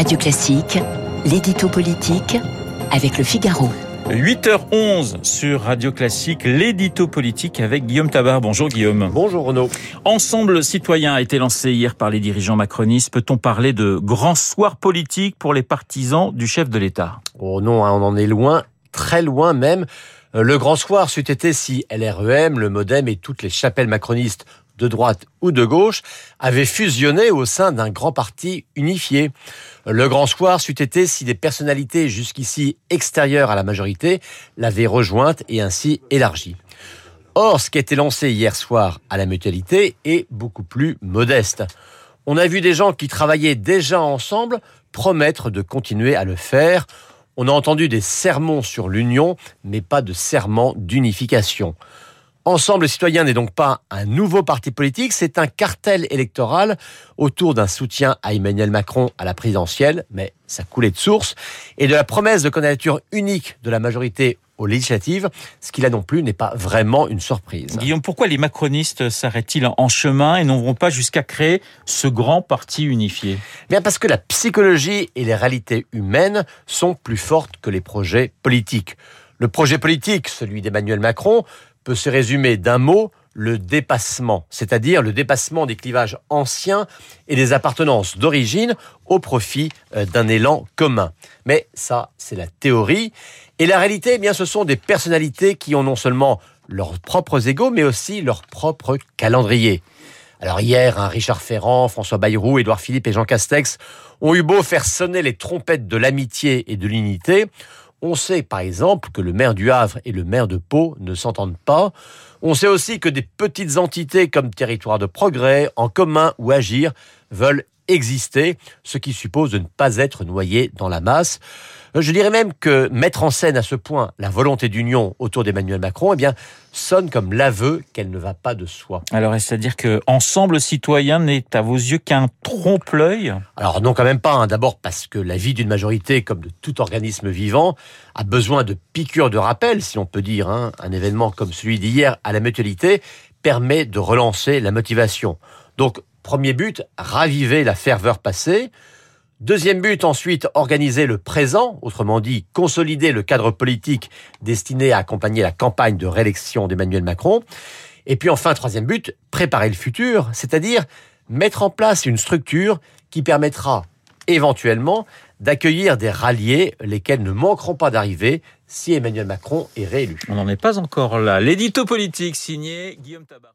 Radio Classique, l'édito politique avec le Figaro. 8h11 sur Radio Classique, l'édito politique avec Guillaume Tabar. Bonjour Guillaume. Bonjour Renaud. Ensemble citoyen a été lancé hier par les dirigeants macronistes. Peut-on parler de grand soir politique pour les partisans du chef de l'État? Oh non, hein, on en est loin, très loin même. Euh, le grand soir c'eût été si LREM, le Modem et toutes les chapelles macronistes de droite ou de gauche, avaient fusionné au sein d'un grand parti unifié. Le grand soir c'eût été si des personnalités jusqu'ici extérieures à la majorité l'avaient rejointe et ainsi élargie. Or, ce qui été lancé hier soir à la mutualité est beaucoup plus modeste. On a vu des gens qui travaillaient déjà ensemble promettre de continuer à le faire. On a entendu des sermons sur l'union, mais pas de serments d'unification. Ensemble citoyen n'est donc pas un nouveau parti politique, c'est un cartel électoral autour d'un soutien à Emmanuel Macron à la présidentielle, mais ça coulait de source, et de la promesse de candidature unique de la majorité aux législatives, ce qui là non plus n'est pas vraiment une surprise. Guillaume, pourquoi les macronistes s'arrêtent-ils en chemin et n'en vont pas jusqu'à créer ce grand parti unifié? Bien parce que la psychologie et les réalités humaines sont plus fortes que les projets politiques. Le projet politique, celui d'Emmanuel Macron, peut se résumer d'un mot, le dépassement, c'est-à-dire le dépassement des clivages anciens et des appartenances d'origine au profit euh, d'un élan commun. Mais ça, c'est la théorie. Et la réalité, eh bien, ce sont des personnalités qui ont non seulement leurs propres égaux, mais aussi leur propre calendrier. Alors hier, un Richard Ferrand, François Bayrou, Édouard Philippe et Jean Castex ont eu beau faire sonner les trompettes de l'amitié et de l'unité. On sait par exemple que le maire du Havre et le maire de Pau ne s'entendent pas. On sait aussi que des petites entités comme Territoire de Progrès, En commun ou Agir veulent exister, ce qui suppose de ne pas être noyé dans la masse. Euh, je dirais même que mettre en scène à ce point la volonté d'union autour d'Emmanuel Macron, eh bien, sonne comme l'aveu qu'elle ne va pas de soi. Alors, est-ce à dire que Ensemble Citoyen n'est à vos yeux qu'un trompe-l'œil? Alors non, quand même pas. Hein. D'abord parce que la vie d'une majorité, comme de tout organisme vivant, a besoin de piqûres de rappel, si on peut dire. Hein. Un événement comme celui d'hier à la mutualité permet de relancer la motivation. Donc, premier but, raviver la ferveur passée. Deuxième but, ensuite, organiser le présent, autrement dit, consolider le cadre politique destiné à accompagner la campagne de réélection d'Emmanuel Macron. Et puis enfin, troisième but, préparer le futur, c'est-à-dire mettre en place une structure qui permettra éventuellement d'accueillir des ralliés, lesquels ne manqueront pas d'arriver si Emmanuel Macron est réélu. On n'en est pas encore là. L'édito politique signé Guillaume Tabar.